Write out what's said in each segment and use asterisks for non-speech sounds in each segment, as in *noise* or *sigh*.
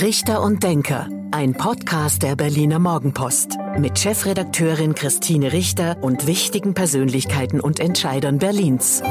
Richter und Denker, ein Podcast der Berliner Morgenpost mit Chefredakteurin Christine Richter und wichtigen Persönlichkeiten und Entscheidern Berlins.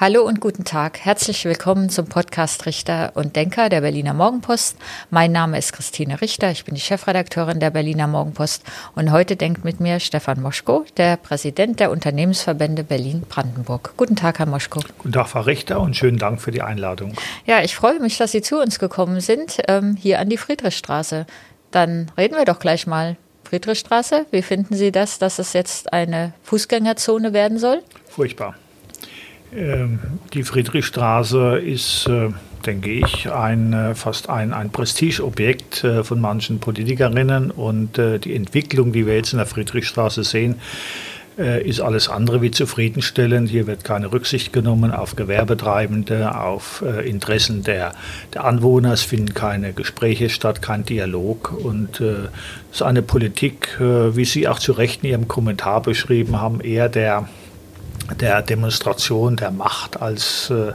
Hallo und guten Tag. Herzlich willkommen zum Podcast Richter und Denker der Berliner Morgenpost. Mein Name ist Christine Richter. Ich bin die Chefredakteurin der Berliner Morgenpost. Und heute denkt mit mir Stefan Moschko, der Präsident der Unternehmensverbände Berlin-Brandenburg. Guten Tag, Herr Moschko. Guten Tag, Frau Richter, und schönen Dank für die Einladung. Ja, ich freue mich, dass Sie zu uns gekommen sind, ähm, hier an die Friedrichstraße. Dann reden wir doch gleich mal. Friedrichstraße, wie finden Sie das, dass es jetzt eine Fußgängerzone werden soll? Furchtbar. Ähm, die Friedrichstraße ist, äh, denke ich, ein, äh, fast ein, ein Prestigeobjekt äh, von manchen Politikerinnen. Und die Entwicklung, die wir jetzt in der Friedrichstraße sehen, ist alles andere wie zufriedenstellend. Hier wird keine Rücksicht genommen auf Gewerbetreibende, auf Interessen der, der Anwohner. Es finden keine Gespräche statt, kein Dialog. Und es ist eine Politik, wie Sie auch zu Recht in Ihrem Kommentar beschrieben haben, eher der der Demonstration der Macht als, äh,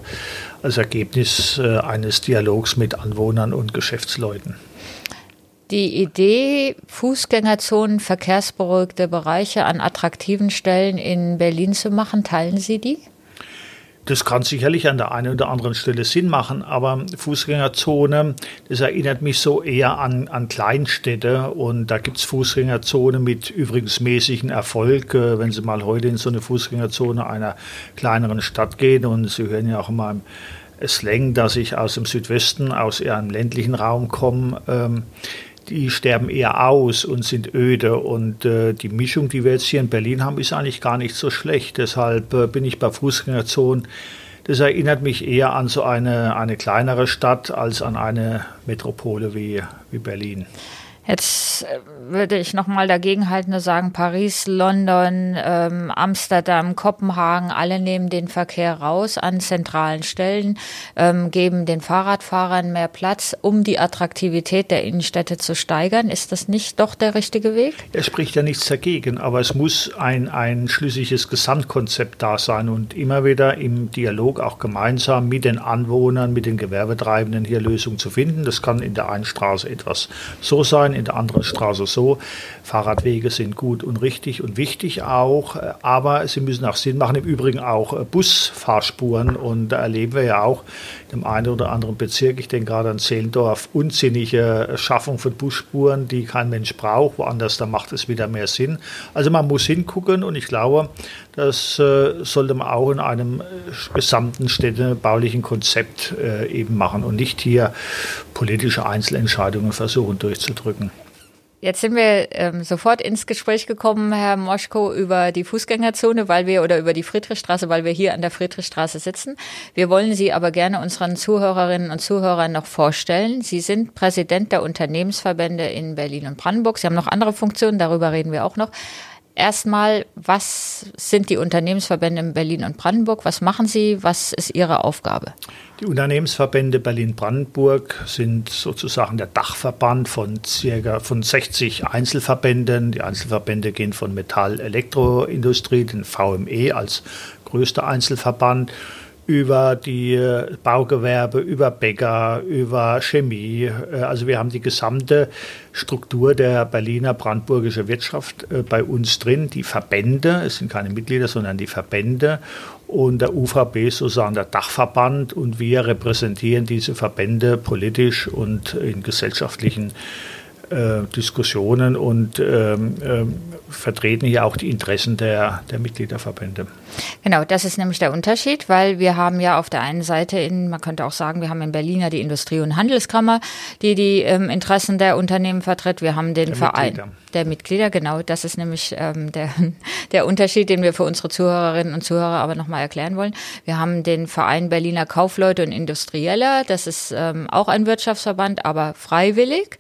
als Ergebnis äh, eines Dialogs mit Anwohnern und Geschäftsleuten. Die Idee, Fußgängerzonen, verkehrsberuhigte Bereiche an attraktiven Stellen in Berlin zu machen, teilen Sie die? Das kann sicherlich an der einen oder anderen Stelle Sinn machen, aber Fußgängerzone, das erinnert mich so eher an, an Kleinstädte und da gibt es Fußgängerzone mit übrigens mäßigen Erfolg. Äh, wenn Sie mal heute in so eine Fußgängerzone einer kleineren Stadt gehen und Sie hören ja auch immer im Slang, dass ich aus dem Südwesten, aus eher einem ländlichen Raum komme, ähm, die sterben eher aus und sind öde. Und äh, die Mischung, die wir jetzt hier in Berlin haben, ist eigentlich gar nicht so schlecht. Deshalb äh, bin ich bei Fußgängerzonen. Das erinnert mich eher an so eine, eine kleinere Stadt als an eine Metropole wie, wie Berlin. Jetzt äh, würde ich nochmal dagegenhalten und sagen, Paris, London, ähm, Amsterdam, Kopenhagen, alle nehmen den Verkehr raus an zentralen Stellen, ähm, geben den Fahrradfahrern mehr Platz, um die Attraktivität der Innenstädte zu steigern. Ist das nicht doch der richtige Weg? Er spricht ja nichts dagegen, aber es muss ein, ein schlüssiges Gesamtkonzept da sein und immer wieder im Dialog auch gemeinsam mit den Anwohnern, mit den Gewerbetreibenden hier Lösungen zu finden. Das kann in der einen Straße etwas so sein, in der anderen Straße so. Fahrradwege sind gut und richtig und wichtig auch, äh, aber sie müssen auch Sinn machen. Im Übrigen auch äh, Busfahrspuren und da erleben wir ja auch im einen oder anderen Bezirk, ich denke gerade an Zehlendorf, unsinnige Schaffung von Busspuren, die kein Mensch braucht. Woanders, da macht es wieder mehr Sinn. Also man muss hingucken und ich glaube, das äh, sollte man auch in einem gesamten städtebaulichen Konzept eben machen und nicht hier politische Einzelentscheidungen versuchen durchzudrücken. Jetzt sind wir ähm, sofort ins Gespräch gekommen, Herr Moschko, über die Fußgängerzone, weil wir oder über die Friedrichstraße, weil wir hier an der Friedrichstraße sitzen. Wir wollen Sie aber gerne unseren Zuhörerinnen und Zuhörern noch vorstellen. Sie sind Präsident der Unternehmensverbände in Berlin und Brandenburg. Sie haben noch andere Funktionen, darüber reden wir auch noch. Erstmal, was sind die Unternehmensverbände in Berlin und Brandenburg? Was machen Sie? Was ist Ihre Aufgabe? Die Unternehmensverbände Berlin-Brandenburg sind sozusagen der Dachverband von circa von 60 Einzelverbänden. Die Einzelverbände gehen von Metall-, Elektroindustrie, den VME als größter Einzelverband über die Baugewerbe, über Bäcker, über Chemie. Äh, also wir haben die gesamte Struktur der Berliner brandenburgische Wirtschaft äh, bei uns drin. Die Verbände, es sind keine Mitglieder, sondern die Verbände und der UVB ist sozusagen der Dachverband und wir repräsentieren diese Verbände politisch und in gesellschaftlichen äh, Diskussionen und ähm, ähm, vertreten hier auch die Interessen der, der Mitgliederverbände. Genau, das ist nämlich der Unterschied, weil wir haben ja auf der einen Seite in, man könnte auch sagen, wir haben in Berlin ja die Industrie- und Handelskammer, die die ähm, Interessen der Unternehmen vertritt. Wir haben den der Verein Mitglieder. der Mitglieder, genau. Das ist nämlich ähm, der, *laughs* der Unterschied, den wir für unsere Zuhörerinnen und Zuhörer aber nochmal erklären wollen. Wir haben den Verein Berliner Kaufleute und Industrieller. Das ist ähm, auch ein Wirtschaftsverband, aber freiwillig.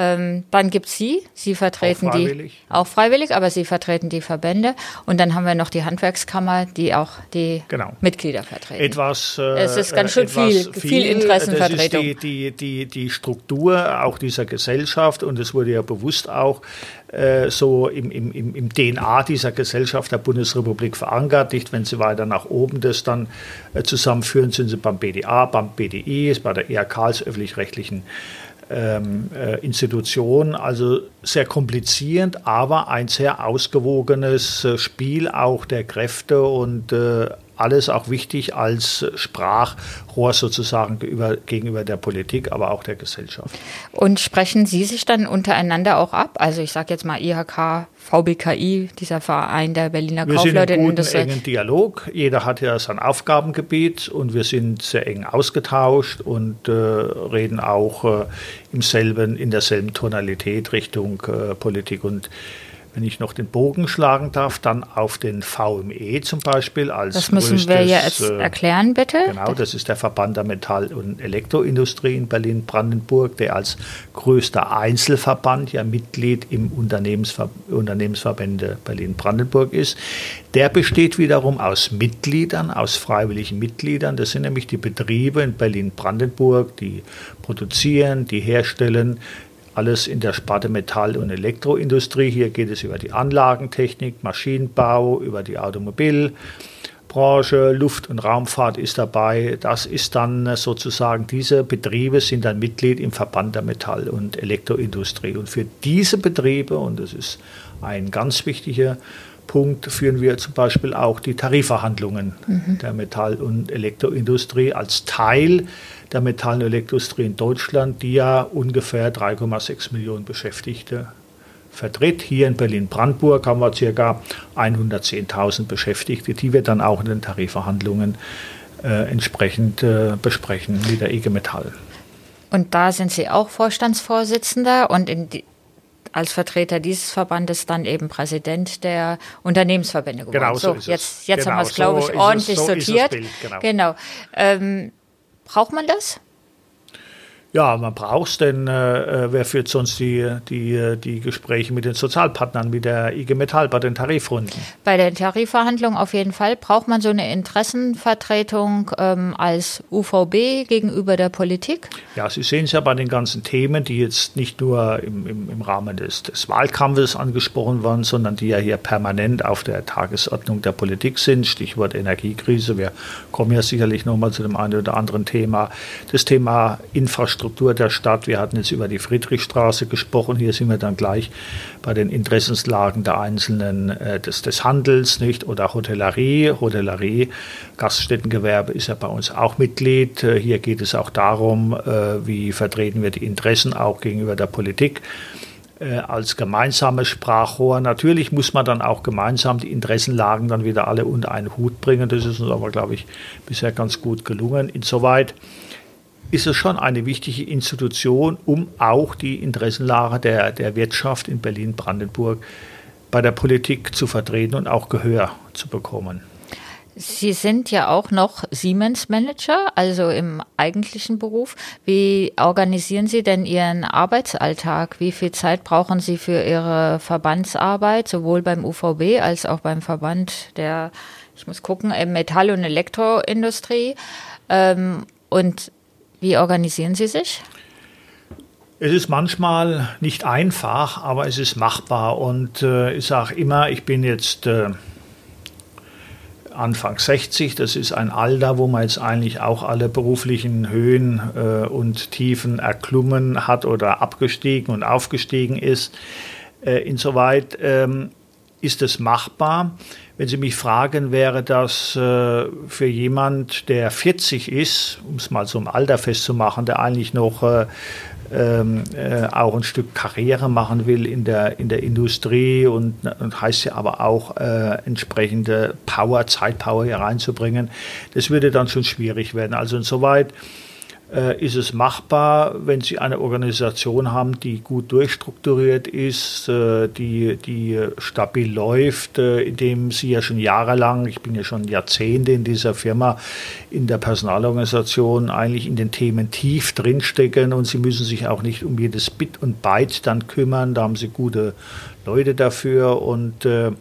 Ähm, dann gibt es Sie, Sie vertreten auch die auch freiwillig, aber Sie vertreten die Verbände. Und dann haben wir noch die Handwerkskammer, die auch die genau. Mitglieder vertreten. Etwas, äh, es ist ganz schön viel, viel, viel Interessenvertretung. Das ist die, die, die, die Struktur auch dieser Gesellschaft und es wurde ja bewusst auch äh, so im, im, im DNA dieser Gesellschaft der Bundesrepublik verankert. Nicht, wenn Sie weiter nach oben das dann äh, zusammenführen, sind Sie beim BDA, beim BDI, ist bei der ERK als öffentlich-rechtlichen ähm, äh, Institution. Also sehr komplizierend, aber ein sehr ausgewogenes äh, Spiel auch der Kräfte und äh, alles auch wichtig als Sprachrohr sozusagen gegenüber, gegenüber der Politik, aber auch der Gesellschaft. Und sprechen Sie sich dann untereinander auch ab? Also ich sage jetzt mal IHK, VBKI, dieser Verein der Berliner wir Kaufleute. Wir sind in engen Dialog. Jeder hat ja sein Aufgabengebiet und wir sind sehr eng ausgetauscht und äh, reden auch äh, im selben, in derselben Tonalität Richtung äh, Politik und wenn ich noch den Bogen schlagen darf, dann auf den VME zum Beispiel als Das müssen größtes, wir jetzt äh, erklären, bitte. Genau, das ist der Verband der Metall- und Elektroindustrie in Berlin-Brandenburg, der als größter Einzelverband ja Mitglied im Unternehmensver Unternehmensverbände Berlin-Brandenburg ist. Der besteht wiederum aus Mitgliedern, aus freiwilligen Mitgliedern. Das sind nämlich die Betriebe in Berlin-Brandenburg, die produzieren, die herstellen, alles in der Sparte Metall- und Elektroindustrie. Hier geht es über die Anlagentechnik, Maschinenbau, über die Automobilbranche, Luft- und Raumfahrt ist dabei. Das ist dann sozusagen, diese Betriebe sind dann Mitglied im Verband der Metall- und Elektroindustrie. Und für diese Betriebe, und das ist ein ganz wichtiger Punkt, führen wir zum Beispiel auch die Tarifverhandlungen mhm. der Metall- und Elektroindustrie als Teil der Metall- und Elektroindustrie in Deutschland, die ja ungefähr 3,6 Millionen Beschäftigte vertritt. Hier in Berlin-Brandenburg haben wir ca. 110.000 Beschäftigte, die wir dann auch in den Tarifverhandlungen äh, entsprechend äh, besprechen mit der IG Metall. Und da sind Sie auch Vorstandsvorsitzender und die, als Vertreter dieses Verbandes dann eben Präsident der Unternehmensverbände geworden. Genau so, so jetzt, jetzt genau, haben wir es, glaube ich, ordentlich es, so sortiert. Bild, genau. genau. Ähm, Braucht man das? Ja, man braucht es, denn äh, äh, wer führt sonst die, die, die Gespräche mit den Sozialpartnern, mit der IG Metall bei den Tarifrunden? Bei den Tarifverhandlungen auf jeden Fall. Braucht man so eine Interessenvertretung ähm, als UVB gegenüber der Politik? Ja, Sie sehen es ja bei den ganzen Themen, die jetzt nicht nur im, im, im Rahmen des, des Wahlkampfes angesprochen waren, sondern die ja hier permanent auf der Tagesordnung der Politik sind. Stichwort Energiekrise. Wir kommen ja sicherlich nochmal zu dem einen oder anderen Thema. Das Thema Infrastruktur Infrastruktur der Stadt. Wir hatten jetzt über die Friedrichstraße gesprochen. Hier sind wir dann gleich bei den Interessenslagen der einzelnen äh, des, des Handels, nicht? Oder Hotellerie. Hotellerie, Gaststättengewerbe ist ja bei uns auch Mitglied. Äh, hier geht es auch darum, äh, wie vertreten wir die Interessen auch gegenüber der Politik äh, als gemeinsames Sprachrohr. Natürlich muss man dann auch gemeinsam die Interessenlagen dann wieder alle unter einen Hut bringen. Das ist uns aber, glaube ich, bisher ganz gut gelungen. Insoweit ist es schon eine wichtige Institution, um auch die Interessenlage der, der Wirtschaft in Berlin-Brandenburg bei der Politik zu vertreten und auch Gehör zu bekommen. Sie sind ja auch noch Siemens-Manager, also im eigentlichen Beruf. Wie organisieren Sie denn Ihren Arbeitsalltag? Wie viel Zeit brauchen Sie für Ihre Verbandsarbeit, sowohl beim UVB als auch beim Verband der, ich muss gucken, Metall- und Elektroindustrie? Ähm, und wie organisieren Sie sich? Es ist manchmal nicht einfach, aber es ist machbar. Und äh, ich sage immer, ich bin jetzt äh, Anfang 60. Das ist ein Alter, wo man jetzt eigentlich auch alle beruflichen Höhen äh, und Tiefen erklommen hat oder abgestiegen und aufgestiegen ist. Äh, insoweit ähm, ist es machbar. Wenn Sie mich fragen, wäre das äh, für jemand, der 40 ist, um es mal so im Alter festzumachen, der eigentlich noch äh, ähm, äh, auch ein Stück Karriere machen will in der, in der Industrie und, und heißt ja aber auch äh, entsprechende Power, Zeitpower hier reinzubringen, das würde dann schon schwierig werden. Also insoweit ist es machbar, wenn Sie eine Organisation haben, die gut durchstrukturiert ist, äh, die, die stabil läuft, äh, indem Sie ja schon jahrelang, ich bin ja schon Jahrzehnte in dieser Firma, in der Personalorganisation eigentlich in den Themen tief drinstecken und Sie müssen sich auch nicht um jedes Bit und Byte dann kümmern, da haben Sie gute Leute dafür und äh, äh,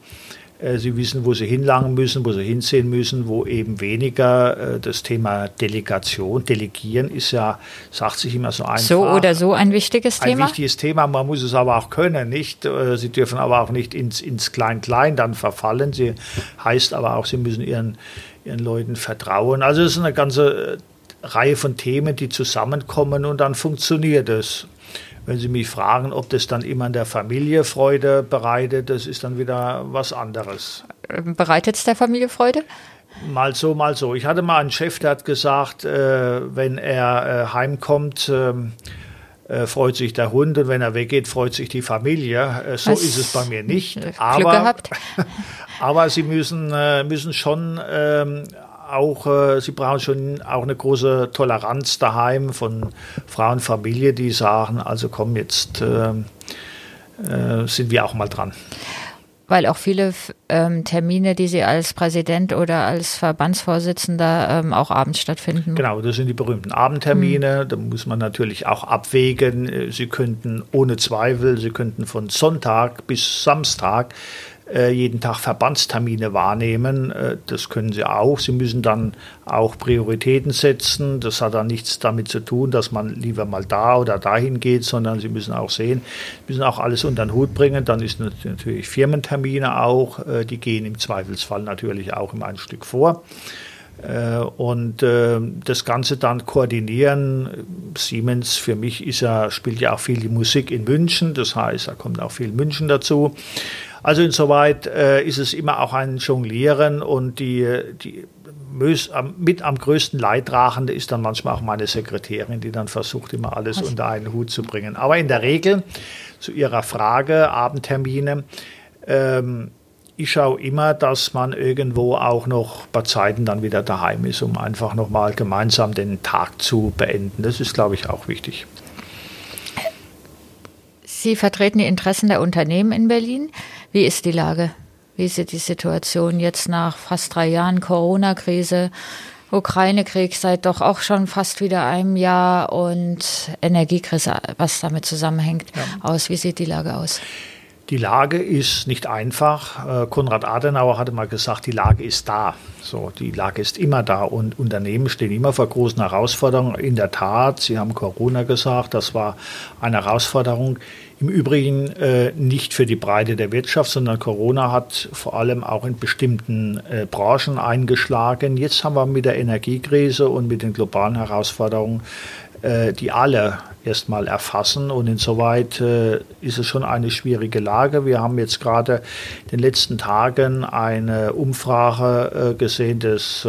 sie wissen, wo sie hinlangen müssen, wo sie hinsehen müssen, wo eben weniger äh, das Thema Delegation, Delegieren ist ja, sagt sich immer so einfach. So oder so ein wichtiges Thema? Ein wichtiges Thema, man muss es aber auch können, nicht? Äh, sie dürfen aber auch nicht ins, ins Klein-Klein dann verfallen. Sie heißt aber auch, sie müssen ihren, ihren Leuten vertrauen. Also es ist eine ganze Reihe von Themen, die zusammenkommen und dann funktioniert es. Wenn Sie mich fragen, ob das dann immer in der Familie Freude bereitet, das ist dann wieder was anderes. Ähm, bereitet es der Familie Freude? Mal so, mal so. Ich hatte mal einen Chef, der hat gesagt, äh, wenn er äh, heimkommt, ähm, äh, freut sich der Hund und wenn er weggeht, freut sich die Familie. Äh, so Was? ist es bei mir nicht. Glück aber, gehabt. *laughs* aber sie müssen, äh, müssen schon ähm, auch, äh, sie brauchen schon auch eine große Toleranz daheim von Frau und Familie, die sagen, also komm, jetzt äh, äh, sind wir auch mal dran. Weil auch viele ähm, Termine, die Sie als Präsident oder als Verbandsvorsitzender ähm, auch abends stattfinden. Genau, das sind die berühmten Abendtermine. Mhm. Da muss man natürlich auch abwägen. Sie könnten ohne Zweifel, Sie könnten von Sonntag bis Samstag äh, jeden Tag Verbandstermine wahrnehmen. Äh, das können sie auch. Sie müssen dann auch Prioritäten setzen. Das hat dann nichts damit zu tun, dass man lieber mal da oder dahin geht, sondern sie müssen auch sehen, müssen auch alles unter den Hut bringen. Dann ist natürlich Firmentermine auch. Äh, die gehen im Zweifelsfall natürlich auch im ein Stück vor. Und das Ganze dann koordinieren. Siemens für mich ist ja, spielt ja auch viel die Musik in München. Das heißt, da kommt auch viel München dazu. Also insoweit äh, ist es immer auch ein Jonglieren und die, die mit am größten Leidtragende ist dann manchmal auch meine Sekretärin, die dann versucht, immer alles Was? unter einen Hut zu bringen. Aber in der Regel, zu Ihrer Frage, Abendtermine, ähm, ich schaue immer, dass man irgendwo auch noch bei Zeiten dann wieder daheim ist, um einfach nochmal gemeinsam den Tag zu beenden. Das ist, glaube ich, auch wichtig. Sie vertreten die Interessen der Unternehmen in Berlin. Wie ist die Lage? Wie ist die Situation jetzt nach fast drei Jahren Corona-Krise? Ukraine-Krieg seit doch auch schon fast wieder einem Jahr und Energiekrise, was damit zusammenhängt, ja. aus. Wie sieht die Lage aus? Die Lage ist nicht einfach. Äh, Konrad Adenauer hatte mal gesagt, die Lage ist da. So, die Lage ist immer da und Unternehmen stehen immer vor großen Herausforderungen. In der Tat, Sie haben Corona gesagt, das war eine Herausforderung. Im Übrigen äh, nicht für die Breite der Wirtschaft, sondern Corona hat vor allem auch in bestimmten äh, Branchen eingeschlagen. Jetzt haben wir mit der Energiekrise und mit den globalen Herausforderungen, äh, die alle erstmal erfassen. Und insoweit äh, ist es schon eine schwierige Lage. Wir haben jetzt gerade in den letzten Tagen eine Umfrage äh, gesehen des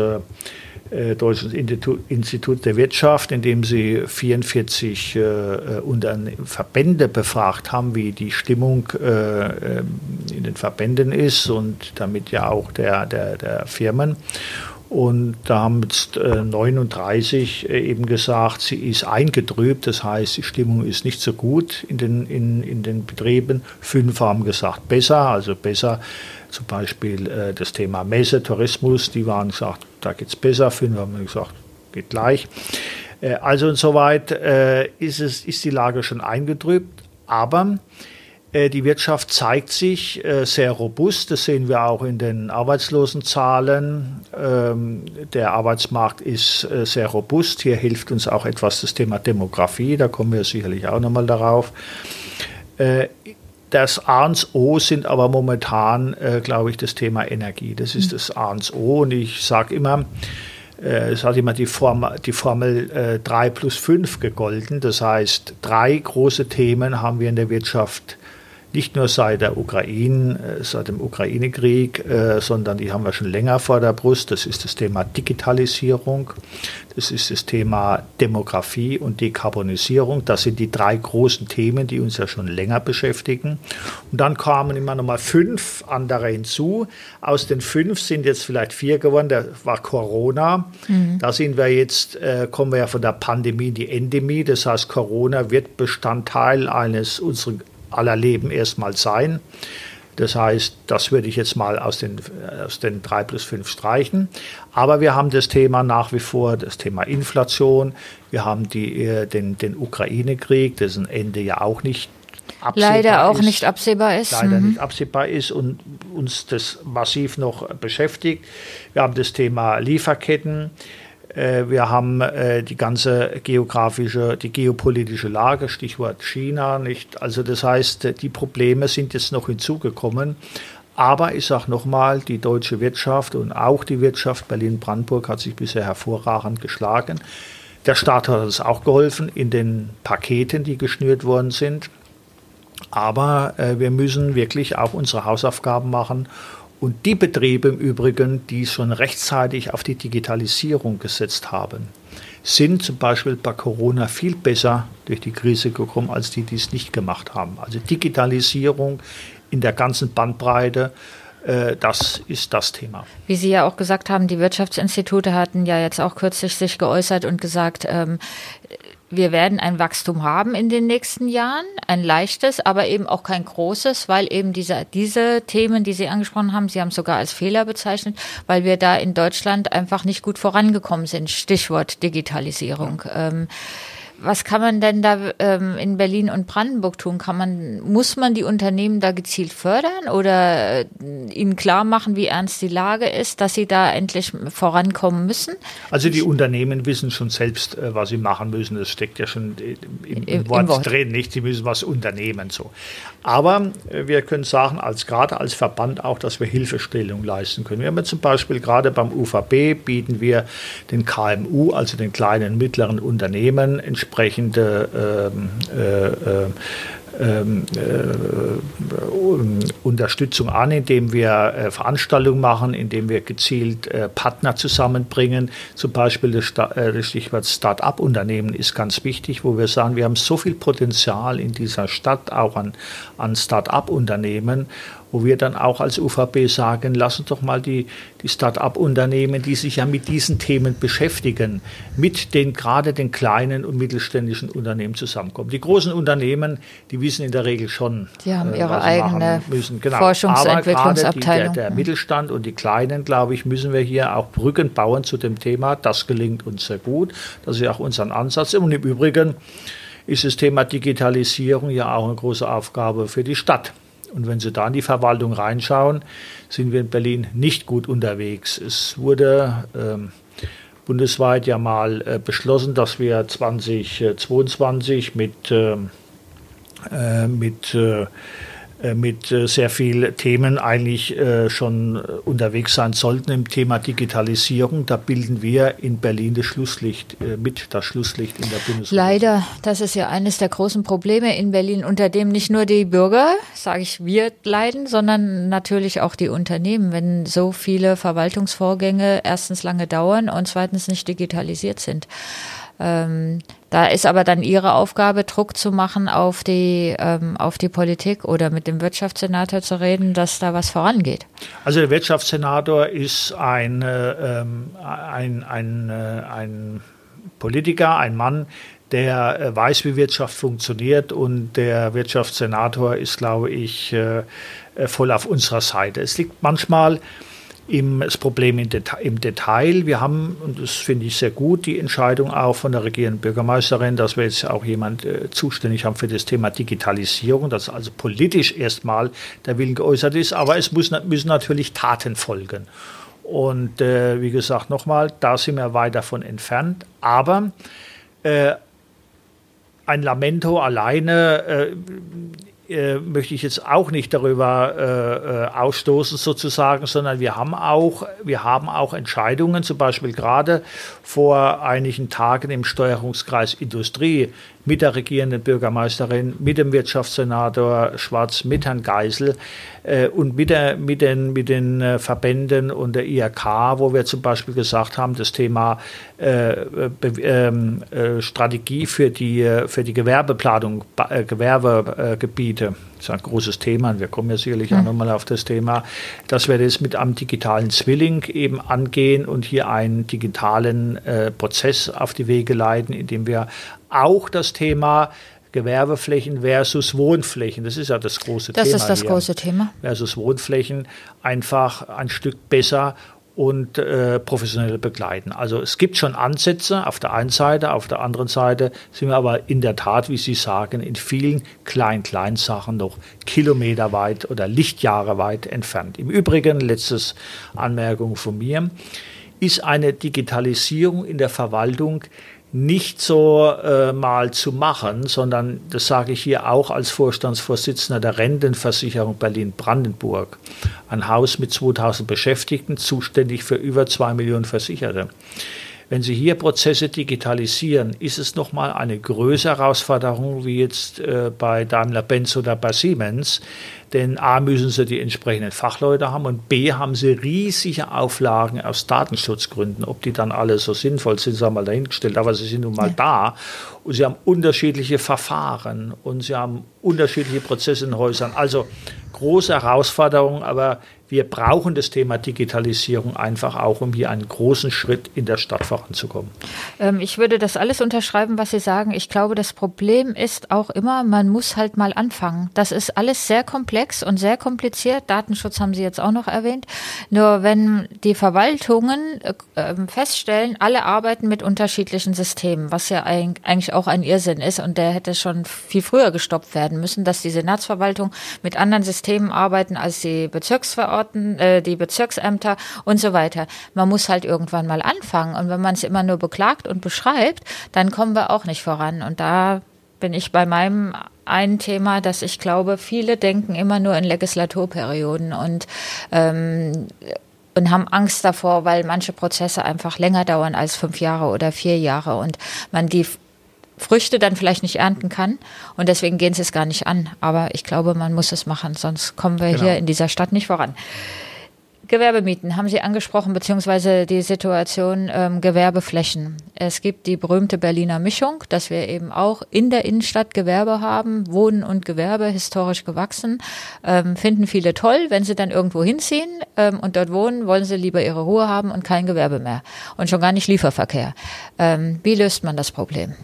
äh, äh, Deutsches Institut der Wirtschaft, in dem sie 44 äh, Verbände befragt haben, wie die Stimmung äh, ähm, in den Verbänden ist und damit ja auch der, der, der Firmen. Und da haben jetzt äh, 39 äh, eben gesagt, sie ist eingetrübt, das heißt, die Stimmung ist nicht so gut in den, in, in den Betrieben. Fünf haben gesagt besser, also besser zum Beispiel äh, das Thema Messe, Tourismus, die waren gesagt, da geht es besser. Fünf haben gesagt, geht gleich. Äh, also insoweit äh, ist, es, ist die Lage schon eingetrübt, aber äh, die Wirtschaft zeigt sich äh, sehr robust. Das sehen wir auch in den Arbeitslosenzahlen. Ähm, der Arbeitsmarkt ist äh, sehr robust. Hier hilft uns auch etwas das Thema Demografie. Da kommen wir sicherlich auch nochmal darauf. Das A und O sind aber momentan, äh, glaube ich, das Thema Energie. Das ist mhm. das A und O. Und ich sage immer, äh, es hat immer die Formel, die Formel äh, 3 plus 5 gegolten. Das heißt, drei große Themen haben wir in der Wirtschaft nicht nur seit der Ukraine, äh, seit dem Ukraine-Krieg, äh, sondern die haben wir schon länger vor der Brust. Das ist das Thema Digitalisierung, das ist das Thema Demografie und Dekarbonisierung. Das sind die drei großen Themen, die uns ja schon länger beschäftigen. Und dann kamen immer noch mal fünf andere hinzu. Aus den fünf sind jetzt vielleicht vier geworden. Da war Corona. Mhm. Da sind wir jetzt, äh, kommen wir ja von der Pandemie in die Endemie. Das heißt, Corona wird Bestandteil eines unserer aller Leben erstmal sein. Das heißt, das würde ich jetzt mal aus den, aus den drei plus fünf streichen. Aber wir haben das Thema nach wie vor, das Thema Inflation. Wir haben die, äh, den, den Ukraine-Krieg, dessen Ende ja auch nicht absehbar leider auch ist, nicht absehbar ist. Leider mhm. nicht absehbar ist und uns das massiv noch beschäftigt. Wir haben das Thema Lieferketten. Äh, wir haben äh, die ganze geografische, die geopolitische Lage, Stichwort China, nicht? Also das heißt, die Probleme sind jetzt noch hinzugekommen. Aber ich sage nochmal, die deutsche Wirtschaft und auch die Wirtschaft Berlin-Brandenburg hat sich bisher hervorragend geschlagen. Der Staat hat uns auch geholfen in den Paketen, die geschnürt worden sind. Aber äh, wir müssen wirklich auch unsere Hausaufgaben machen und die Betriebe im Übrigen, die schon rechtzeitig auf die Digitalisierung gesetzt haben, sind zum Beispiel bei Corona viel besser durch die Krise gekommen, als die, die es nicht gemacht haben. Also Digitalisierung in der ganzen Bandbreite, äh, das ist das Thema. Wie Sie ja auch gesagt haben, die Wirtschaftsinstitute hatten ja jetzt auch kürzlich sich geäußert und gesagt, ähm, wir werden ein Wachstum haben in den nächsten Jahren, ein leichtes, aber eben auch kein großes, weil eben diese, diese Themen, die Sie angesprochen haben, Sie haben es sogar als Fehler bezeichnet, weil wir da in Deutschland einfach nicht gut vorangekommen sind. Stichwort Digitalisierung. Ja. Ähm, was kann man denn da ähm, in Berlin und Brandenburg tun? Kann man, muss man die Unternehmen da gezielt fördern oder äh, ihnen klar machen, wie ernst die Lage ist, dass sie da endlich vorankommen müssen? Also die Unternehmen wissen schon selbst, äh, was sie machen müssen. Das steckt ja schon im, im, Wort, Im Wort, drin, nicht? Sie müssen was unternehmen so. Aber äh, wir können sagen, als gerade als Verband auch, dass wir Hilfestellung leisten können. Wir haben zum Beispiel gerade beim UVB bieten wir den KMU, also den kleinen mittleren Unternehmen, entsprechende ähm, äh, äh, ähm, äh, Unterstützung an, indem wir äh, Veranstaltungen machen, indem wir gezielt äh, Partner zusammenbringen. Zum Beispiel äh, das Stichwort Start-up-Unternehmen ist ganz wichtig, wo wir sagen, wir haben so viel Potenzial in dieser Stadt auch an, an Start-up-Unternehmen wo wir dann auch als UVB sagen, lass uns doch mal die, die Start-up-Unternehmen, die sich ja mit diesen Themen beschäftigen, mit den gerade den kleinen und mittelständischen Unternehmen zusammenkommen. Die großen Unternehmen, die wissen in der Regel schon, die haben äh, ihre eigene müssen. Genau. Forschungsentwicklungsabteilung. Der, der Mittelstand und die Kleinen, glaube ich, müssen wir hier auch Brücken bauen zu dem Thema. Das gelingt uns sehr gut. Das ist ja auch unser Ansatz. Und im Übrigen ist das Thema Digitalisierung ja auch eine große Aufgabe für die Stadt. Und wenn Sie da in die Verwaltung reinschauen, sind wir in Berlin nicht gut unterwegs. Es wurde ähm, bundesweit ja mal äh, beschlossen, dass wir 2022 mit, ähm, äh, mit äh, mit äh, sehr vielen Themen eigentlich äh, schon unterwegs sein sollten im Thema Digitalisierung. Da bilden wir in Berlin das Schlusslicht mit, das Schlusslicht in der Bundesrepublik. Leider, das ist ja eines der großen Probleme in Berlin, unter dem nicht nur die Bürger, sage ich, wir leiden, sondern natürlich auch die Unternehmen, wenn so viele Verwaltungsvorgänge erstens lange dauern und zweitens nicht digitalisiert sind. Ähm, da ist aber dann Ihre Aufgabe, Druck zu machen auf die, ähm, auf die Politik oder mit dem Wirtschaftssenator zu reden, dass da was vorangeht. Also der Wirtschaftssenator ist ein, äh, ähm, ein, ein, äh, ein Politiker, ein Mann, der äh, weiß, wie Wirtschaft funktioniert und der Wirtschaftssenator ist, glaube ich, äh, äh voll auf unserer Seite. Es liegt manchmal im, das Problem im Detail. Wir haben, und das finde ich sehr gut, die Entscheidung auch von der regierenden Bürgermeisterin, dass wir jetzt auch jemand äh, zuständig haben für das Thema Digitalisierung, dass also politisch erstmal der Willen geäußert ist, aber es muss, müssen natürlich Taten folgen. Und äh, wie gesagt, nochmal, da sind wir weit davon entfernt. Aber äh, ein Lamento alleine äh, möchte ich jetzt auch nicht darüber äh, äh, ausstoßen sozusagen, sondern wir haben auch, wir haben auch Entscheidungen, zum Beispiel gerade vor einigen Tagen im Steuerungskreis Industrie mit der regierenden Bürgermeisterin, mit dem Wirtschaftssenator Schwarz, mit Herrn Geisel äh, und mit, der, mit den, mit den äh, Verbänden und der IRK, wo wir zum Beispiel gesagt haben, das Thema äh, ähm, äh, Strategie für die, für die Gewerbeplanung, Gewerbegebiete, ist ein großes Thema und wir kommen ja sicherlich auch nochmal auf das Thema, dass wir das mit einem digitalen Zwilling eben angehen und hier einen digitalen Prozess auf die Wege leiten, indem wir auch das Thema Gewerbeflächen versus Wohnflächen, das ist ja das große das Thema. Das ist das hier, große Thema. Versus Wohnflächen einfach ein Stück besser und äh, professionell begleiten. Also es gibt schon Ansätze auf der einen Seite, auf der anderen Seite sind wir aber in der Tat, wie Sie sagen, in vielen Klein-Klein-Sachen noch kilometerweit oder Lichtjahre weit entfernt. Im Übrigen, letztes Anmerkung von mir, ist eine Digitalisierung in der Verwaltung nicht so äh, mal zu machen, sondern das sage ich hier auch als Vorstandsvorsitzender der Rentenversicherung Berlin-Brandenburg, ein Haus mit 2000 Beschäftigten, zuständig für über zwei Millionen Versicherte. Wenn Sie hier Prozesse digitalisieren, ist es nochmal eine größere Herausforderung wie jetzt äh, bei Daimler-Benz oder bei Siemens. Denn A müssen sie die entsprechenden Fachleute haben und B haben sie riesige Auflagen aus Datenschutzgründen. Ob die dann alle so sinnvoll sind, sei mal dahingestellt, aber sie sind nun mal ja. da und sie haben unterschiedliche Verfahren und sie haben unterschiedliche Prozesse in Häusern. Also große Herausforderung, aber wir brauchen das Thema Digitalisierung einfach auch, um hier einen großen Schritt in der Stadt voranzukommen. Ähm, ich würde das alles unterschreiben, was Sie sagen. Ich glaube, das Problem ist auch immer, man muss halt mal anfangen. Das ist alles sehr komplex und sehr kompliziert. Datenschutz haben Sie jetzt auch noch erwähnt. Nur wenn die Verwaltungen äh, ähm, feststellen, alle arbeiten mit unterschiedlichen Systemen, was ja eigentlich auch ein Irrsinn ist und der hätte schon viel früher gestoppt werden müssen, dass die Senatsverwaltung mit anderen Systemen arbeiten als die Bezirksverordnung Orten, äh, die Bezirksämter und so weiter. Man muss halt irgendwann mal anfangen. Und wenn man es immer nur beklagt und beschreibt, dann kommen wir auch nicht voran. Und da bin ich bei meinem ein Thema, dass ich glaube, viele denken immer nur in Legislaturperioden und ähm, und haben Angst davor, weil manche Prozesse einfach länger dauern als fünf Jahre oder vier Jahre und man die Früchte dann vielleicht nicht ernten kann. Und deswegen gehen sie es gar nicht an. Aber ich glaube, man muss es machen, sonst kommen wir genau. hier in dieser Stadt nicht voran. Gewerbemieten haben Sie angesprochen, beziehungsweise die Situation ähm, Gewerbeflächen. Es gibt die berühmte Berliner Mischung, dass wir eben auch in der Innenstadt Gewerbe haben, Wohnen und Gewerbe, historisch gewachsen. Ähm, finden viele toll, wenn sie dann irgendwo hinziehen ähm, und dort wohnen, wollen sie lieber ihre Ruhe haben und kein Gewerbe mehr. Und schon gar nicht Lieferverkehr. Ähm, wie löst man das Problem?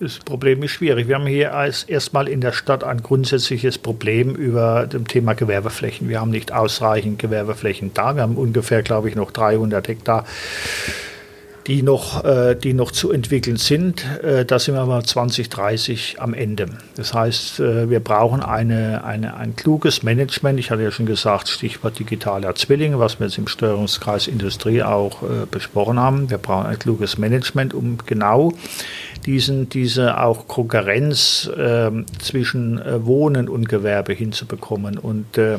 Das Problem ist schwierig. Wir haben hier erstmal in der Stadt ein grundsätzliches Problem über dem Thema Gewerbeflächen. Wir haben nicht ausreichend Gewerbeflächen da. Wir haben ungefähr, glaube ich, noch 300 Hektar die noch, äh, die noch zu entwickeln sind. Äh, da sind wir aber 2030 am Ende. Das heißt, äh, wir brauchen eine, eine, ein kluges Management. Ich hatte ja schon gesagt, Stichwort digitaler Zwillinge, was wir jetzt im Steuerungskreis Industrie auch besprochen haben. Wir brauchen ein kluges Management, um genau diesen, diese auch Konkurrenz ähm, zwischen äh, Wohnen und Gewerbe hinzubekommen. Und äh,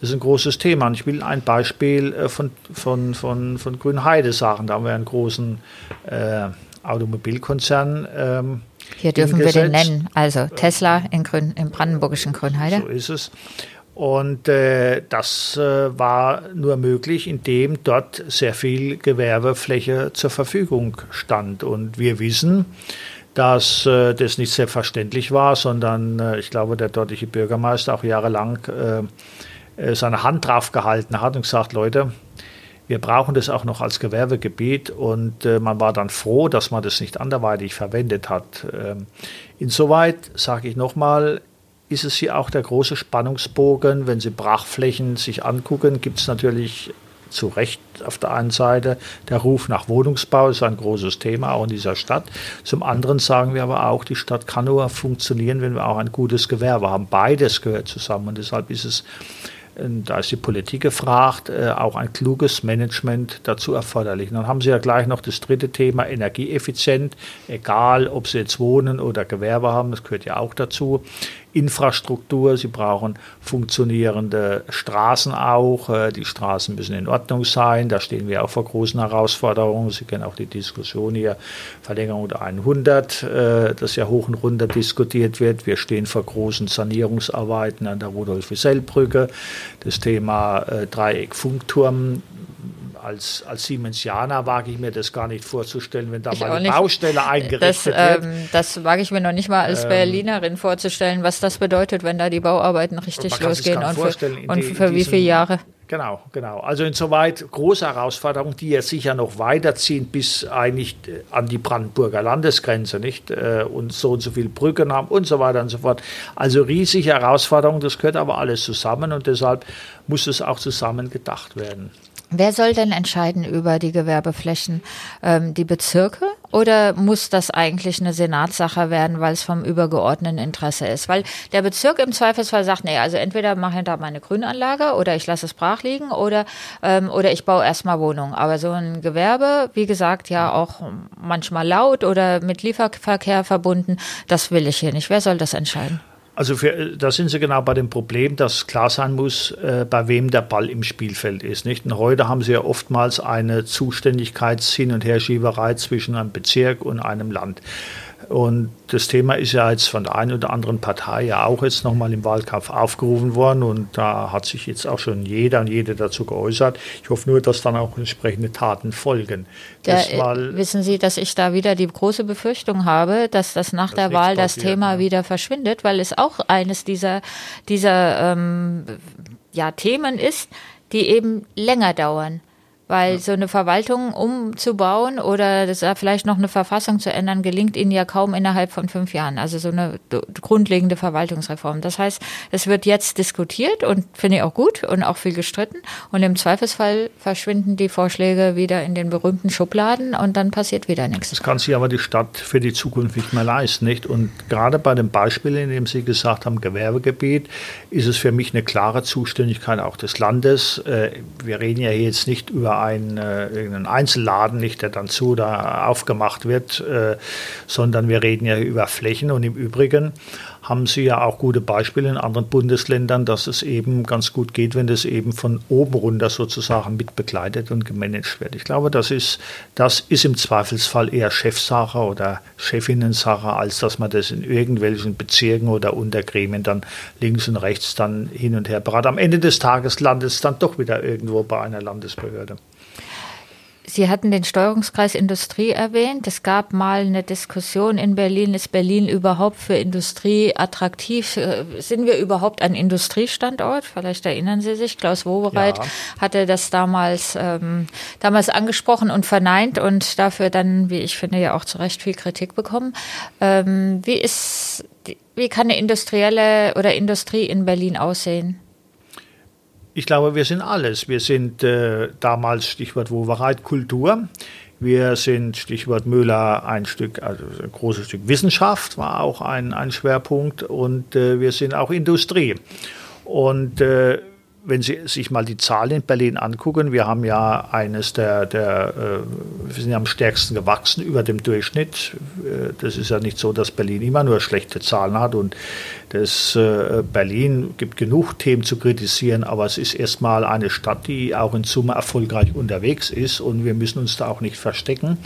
das ist ein großes Thema. Und ich will ein Beispiel äh, von, von, von, von Grünheide sagen. Da haben wir einen großen äh, Automobilkonzern. Ähm, Hier dürfen wir den nennen. Also Tesla in Grün, im brandenburgischen Grünheide. So ist es. Und äh, das äh, war nur möglich, indem dort sehr viel Gewerbefläche zur Verfügung stand. Und wir wissen, dass äh, das nicht selbstverständlich war, sondern äh, ich glaube, der dortige Bürgermeister auch jahrelang äh, äh, seine Hand drauf gehalten hat und gesagt, Leute, wir brauchen das auch noch als Gewerbegebiet und äh, man war dann froh, dass man das nicht anderweitig verwendet hat. Ähm, insoweit sage ich nochmal, ist es hier auch der große Spannungsbogen. Wenn Sie Brachflächen sich angucken, gibt es natürlich zu Recht auf der einen Seite der Ruf nach Wohnungsbau ist ein großes Thema auch in dieser Stadt. Zum anderen sagen wir aber auch, die Stadt kann nur funktionieren, wenn wir auch ein gutes Gewerbe haben. Beides gehört zusammen und deshalb ist es da ist die Politik gefragt, äh, auch ein kluges Management dazu erforderlich. Und dann haben Sie ja gleich noch das dritte Thema, energieeffizient, egal ob Sie jetzt Wohnen oder Gewerbe haben, das gehört ja auch dazu. Infrastruktur, sie brauchen funktionierende Straßen auch. Äh, die Straßen müssen in Ordnung sein. Da stehen wir auch vor großen Herausforderungen. Sie kennen auch die Diskussion hier, Verlängerung der 100, äh, das ja hoch und runter diskutiert wird. Wir stehen vor großen Sanierungsarbeiten an der Rudolf-Wissell-Brücke. Das Thema äh, Dreieck-Funkturm als, als Siemensianer wage ich mir das gar nicht vorzustellen, wenn da ich mal eine Baustelle eingerichtet das, wird. Ähm, das wage ich mir noch nicht mal als ähm, Berlinerin vorzustellen, was das bedeutet, wenn da die Bauarbeiten richtig losgehen und für, und für wie viele Jahre. Genau, genau. Also insoweit große Herausforderung, die ja sicher noch weiterziehen bis eigentlich äh, an die Brandenburger Landesgrenze, nicht? Äh, und so und so viele Brücken haben und so weiter und so fort. Also riesige Herausforderung, das gehört aber alles zusammen und deshalb muss es auch zusammen gedacht werden. Wer soll denn entscheiden über die Gewerbeflächen? Ähm, die Bezirke oder muss das eigentlich eine Senatssache werden, weil es vom übergeordneten Interesse ist? Weil der Bezirk im Zweifelsfall sagt, nee, also entweder mache ich da meine Grünanlage oder ich lasse es brach liegen oder, ähm, oder ich baue erstmal Wohnungen. Aber so ein Gewerbe, wie gesagt, ja auch manchmal laut oder mit Lieferverkehr verbunden, das will ich hier nicht. Wer soll das entscheiden? Also für, da sind Sie genau bei dem Problem, dass klar sein muss, äh, bei wem der Ball im Spielfeld ist. Nicht? Und heute haben Sie ja oftmals eine Zuständigkeits-Hin- und Herschieberei zwischen einem Bezirk und einem Land. Und das Thema ist ja jetzt von der einen oder anderen Partei ja auch jetzt nochmal im Wahlkampf aufgerufen worden und da hat sich jetzt auch schon jeder und jede dazu geäußert. Ich hoffe nur, dass dann auch entsprechende Taten folgen. Da, wissen Sie, dass ich da wieder die große Befürchtung habe, dass das nach das der Wahl das Thema ja. wieder verschwindet, weil es auch eines dieser, dieser ähm, ja, Themen ist, die eben länger dauern. Weil ja. so eine Verwaltung umzubauen oder das, vielleicht noch eine Verfassung zu ändern, gelingt ihnen ja kaum innerhalb von fünf Jahren. Also so eine grundlegende Verwaltungsreform. Das heißt, es wird jetzt diskutiert und finde ich auch gut und auch viel gestritten. Und im Zweifelsfall verschwinden die Vorschläge wieder in den berühmten Schubladen und dann passiert wieder nichts. Das kann sich aber die Stadt für die Zukunft nicht mehr leisten, nicht? Und gerade bei dem Beispiel, in dem Sie gesagt haben, Gewerbegebiet, ist es für mich eine klare Zuständigkeit auch des Landes. Äh, wir reden ja jetzt nicht über ein, äh, irgendeinen Einzelladen, nicht der dann zu da aufgemacht wird, äh, sondern wir reden ja über Flächen und im Übrigen haben Sie ja auch gute Beispiele in anderen Bundesländern, dass es eben ganz gut geht, wenn das eben von oben runter sozusagen mit begleitet und gemanagt wird. Ich glaube, das ist, das ist im Zweifelsfall eher Chefsache oder Chefinnensache, als dass man das in irgendwelchen Bezirken oder Untergremien dann links und rechts dann hin und her beratet. Am Ende des Tages landet es dann doch wieder irgendwo bei einer Landesbehörde. Sie hatten den Steuerungskreis Industrie erwähnt. Es gab mal eine Diskussion in Berlin. Ist Berlin überhaupt für Industrie attraktiv? Äh, sind wir überhaupt ein Industriestandort? Vielleicht erinnern Sie sich. Klaus Wobereit ja. hatte das damals, ähm, damals angesprochen und verneint und dafür dann, wie ich finde, ja auch zu Recht viel Kritik bekommen. Ähm, wie ist, wie kann eine industrielle oder Industrie in Berlin aussehen? Ich glaube, wir sind alles. Wir sind äh, damals, Stichwort Wovereit, Kultur. Wir sind, Stichwort Müller, ein Stück, also ein großes Stück Wissenschaft war auch ein, ein Schwerpunkt und äh, wir sind auch Industrie. Und äh, wenn Sie sich mal die Zahlen in Berlin angucken, wir haben ja eines der, der äh, wir sind ja am stärksten gewachsen über dem Durchschnitt. Äh, das ist ja nicht so, dass Berlin immer nur schlechte Zahlen hat und das äh, Berlin gibt genug Themen zu kritisieren, aber es ist erstmal eine Stadt, die auch in Summe erfolgreich unterwegs ist und wir müssen uns da auch nicht verstecken.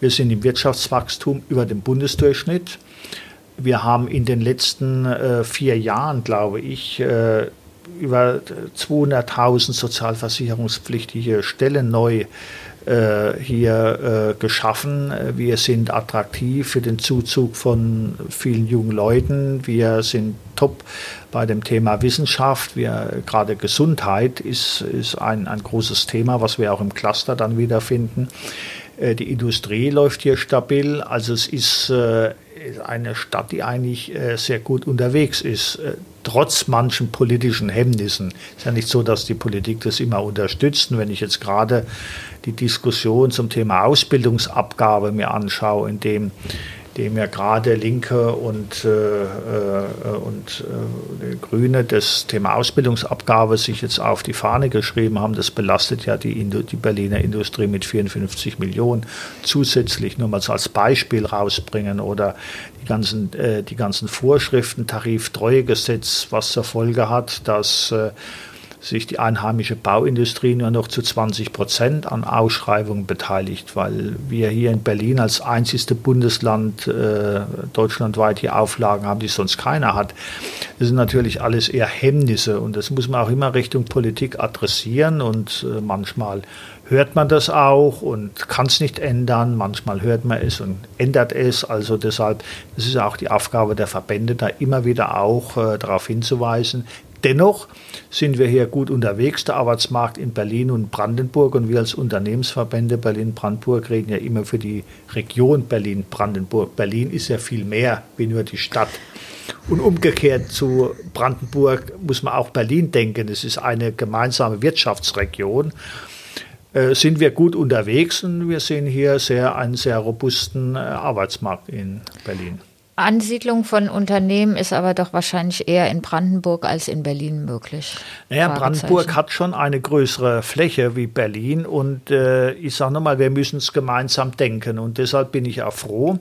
Wir sind im Wirtschaftswachstum über dem Bundesdurchschnitt. Wir haben in den letzten äh, vier Jahren, glaube ich, äh, über 200.000 sozialversicherungspflichtige Stellen neu äh, hier äh, geschaffen. Wir sind attraktiv für den Zuzug von vielen jungen Leuten. Wir sind top bei dem Thema Wissenschaft. Wir, gerade Gesundheit ist, ist ein, ein großes Thema, was wir auch im Cluster dann wiederfinden. Äh, die Industrie läuft hier stabil. Also es ist eine Stadt, die eigentlich sehr gut unterwegs ist, trotz manchen politischen Hemmnissen. Es ist ja nicht so, dass die Politik das immer unterstützt. Und wenn ich jetzt gerade die Diskussion zum Thema Ausbildungsabgabe mir anschaue, in dem dem ja gerade Linke und, äh, äh und äh, Grüne das Thema Ausbildungsabgabe sich jetzt auf die Fahne geschrieben haben. Das belastet ja die, die Berliner Industrie mit 54 Millionen zusätzlich, nur mal als Beispiel rausbringen oder die ganzen, äh, die ganzen Vorschriften, Tariftreuegesetz, was zur Folge hat, dass äh, sich die einheimische Bauindustrie nur noch zu 20 Prozent an Ausschreibungen beteiligt, weil wir hier in Berlin als einzigste Bundesland äh, deutschlandweit hier Auflagen haben, die sonst keiner hat. Das sind natürlich alles eher Hemmnisse und das muss man auch immer Richtung Politik adressieren und äh, manchmal hört man das auch und kann es nicht ändern. Manchmal hört man es und ändert es. Also deshalb, das ist auch die Aufgabe der Verbände, da immer wieder auch äh, darauf hinzuweisen, Dennoch sind wir hier gut unterwegs. Der Arbeitsmarkt in Berlin und Brandenburg und wir als Unternehmensverbände Berlin-Brandenburg reden ja immer für die Region Berlin-Brandenburg. Berlin ist ja viel mehr wie nur die Stadt. Und umgekehrt zu Brandenburg muss man auch Berlin denken. Es ist eine gemeinsame Wirtschaftsregion. Äh, sind wir gut unterwegs und wir sehen hier sehr, einen sehr robusten äh, Arbeitsmarkt in Berlin. Ansiedlung von Unternehmen ist aber doch wahrscheinlich eher in Brandenburg als in Berlin möglich. Naja, Brandenburg hat schon eine größere Fläche wie Berlin und äh, ich sage nochmal, wir müssen es gemeinsam denken und deshalb bin ich auch froh,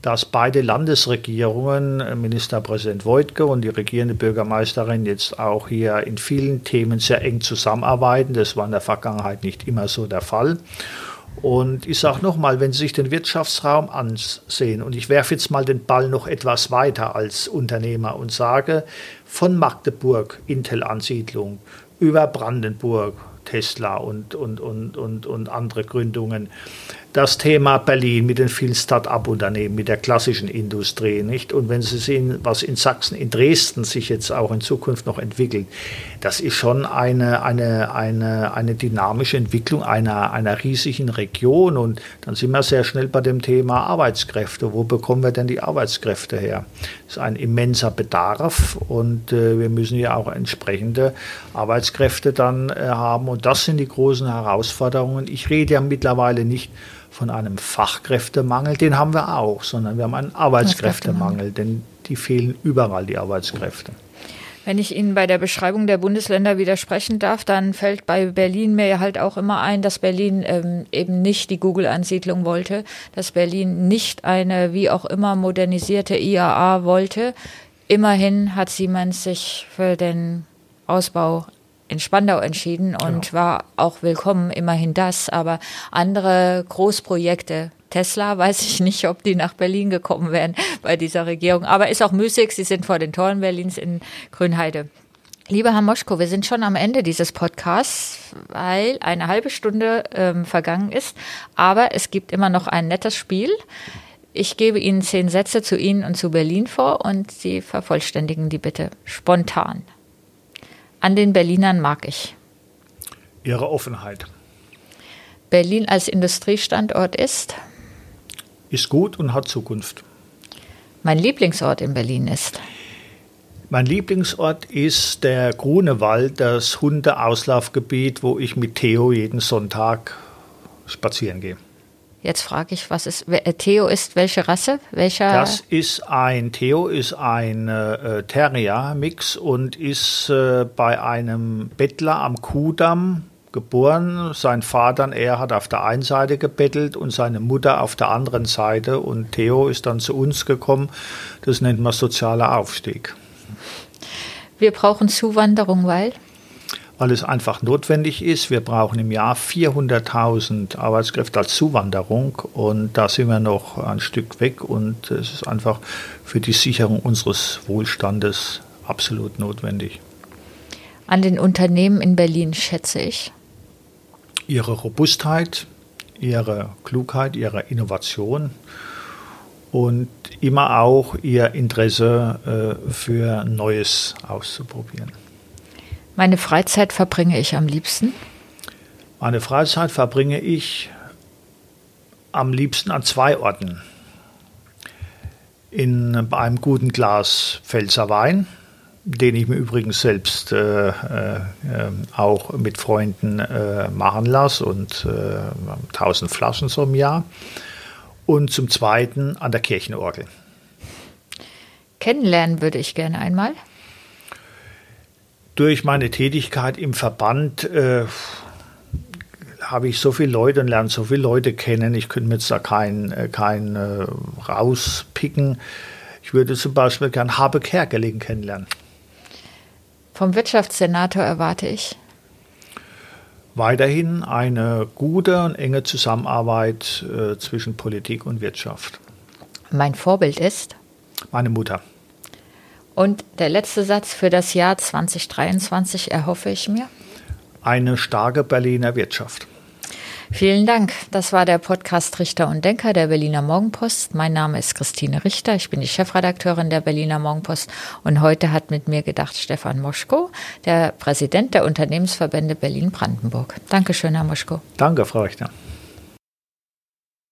dass beide Landesregierungen, äh, Ministerpräsident Voigtke und die regierende Bürgermeisterin jetzt auch hier in vielen Themen sehr eng zusammenarbeiten. Das war in der Vergangenheit nicht immer so der Fall. Und ich sage nochmal, wenn Sie sich den Wirtschaftsraum ansehen, und ich werfe jetzt mal den Ball noch etwas weiter als Unternehmer und sage, von Magdeburg Intel-Ansiedlung über Brandenburg Tesla und, und, und, und, und andere Gründungen das Thema Berlin mit den vielen Start-up-Unternehmen, mit der klassischen Industrie, nicht? Und wenn Sie sehen, was in Sachsen, in Dresden sich jetzt auch in Zukunft noch entwickelt, das ist schon eine, eine, eine, eine dynamische Entwicklung einer, einer riesigen Region. Und dann sind wir sehr schnell bei dem Thema Arbeitskräfte. Wo bekommen wir denn die Arbeitskräfte her? Das ist ein immenser Bedarf und äh, wir müssen ja auch entsprechende Arbeitskräfte dann äh, haben. Und das sind die großen Herausforderungen. Ich rede ja mittlerweile nicht von einem Fachkräftemangel, den haben wir auch, sondern wir haben einen Arbeitskräftemangel, denn die fehlen überall, die Arbeitskräfte. Wenn ich Ihnen bei der Beschreibung der Bundesländer widersprechen darf, dann fällt bei Berlin mir halt auch immer ein, dass Berlin ähm, eben nicht die Google-Ansiedlung wollte, dass Berlin nicht eine wie auch immer modernisierte IAA wollte. Immerhin hat Siemens sich für den Ausbau in Spandau entschieden und genau. war auch willkommen, immerhin das. Aber andere Großprojekte, Tesla, *laughs* weiß ich nicht, ob die nach Berlin gekommen wären bei dieser Regierung. Aber ist auch müßig, sie sind vor den Toren Berlins in Grünheide. Lieber Herr Moschko, wir sind schon am Ende dieses Podcasts, weil eine halbe Stunde ähm, vergangen ist. Aber es gibt immer noch ein nettes Spiel. Ich gebe Ihnen zehn Sätze zu Ihnen und zu Berlin vor und Sie vervollständigen die bitte spontan an den Berlinern mag ich? Ihre Offenheit. Berlin als Industriestandort ist? Ist gut und hat Zukunft. Mein Lieblingsort in Berlin ist? Mein Lieblingsort ist der Grunewald, das Hundeauslaufgebiet, wo ich mit Theo jeden Sonntag spazieren gehe. Jetzt frage ich, was ist äh, Theo ist welche Rasse? Welcher? Das ist ein Theo ist ein äh, Terrier-Mix und ist äh, bei einem Bettler am Kudamm geboren. Sein Vater er hat auf der einen Seite gebettelt und seine Mutter auf der anderen Seite. Und Theo ist dann zu uns gekommen. Das nennt man sozialer Aufstieg. Wir brauchen Zuwanderung, weil? Weil es einfach notwendig ist. Wir brauchen im Jahr 400.000 Arbeitskräfte als Zuwanderung und da sind wir noch ein Stück weg und es ist einfach für die Sicherung unseres Wohlstandes absolut notwendig. An den Unternehmen in Berlin schätze ich? Ihre Robustheit, ihre Klugheit, ihre Innovation und immer auch ihr Interesse äh, für Neues auszuprobieren. Meine Freizeit verbringe ich am liebsten? Meine Freizeit verbringe ich am liebsten an zwei Orten. In, bei einem guten Glas Pfälzer Wein, den ich mir übrigens selbst äh, äh, auch mit Freunden äh, machen lasse und 1000 äh, Flaschen so im Jahr. und zum Zweiten an der Kirchenorgel. Kennenlernen würde ich gerne einmal. Durch meine Tätigkeit im Verband äh, habe ich so viele Leute und lerne so viele Leute kennen. Ich könnte mir jetzt da keinen äh, kein, äh, rauspicken. Ich würde zum Beispiel gern Habe Kerkeling kennenlernen. Vom Wirtschaftssenator erwarte ich weiterhin eine gute und enge Zusammenarbeit äh, zwischen Politik und Wirtschaft. Mein Vorbild ist? Meine Mutter. Und der letzte Satz für das Jahr 2023 erhoffe ich mir? Eine starke Berliner Wirtschaft. Vielen Dank. Das war der Podcast Richter und Denker der Berliner Morgenpost. Mein Name ist Christine Richter. Ich bin die Chefredakteurin der Berliner Morgenpost. Und heute hat mit mir gedacht Stefan Moschko, der Präsident der Unternehmensverbände Berlin-Brandenburg. Dankeschön, Herr Moschko. Danke, Frau Richter.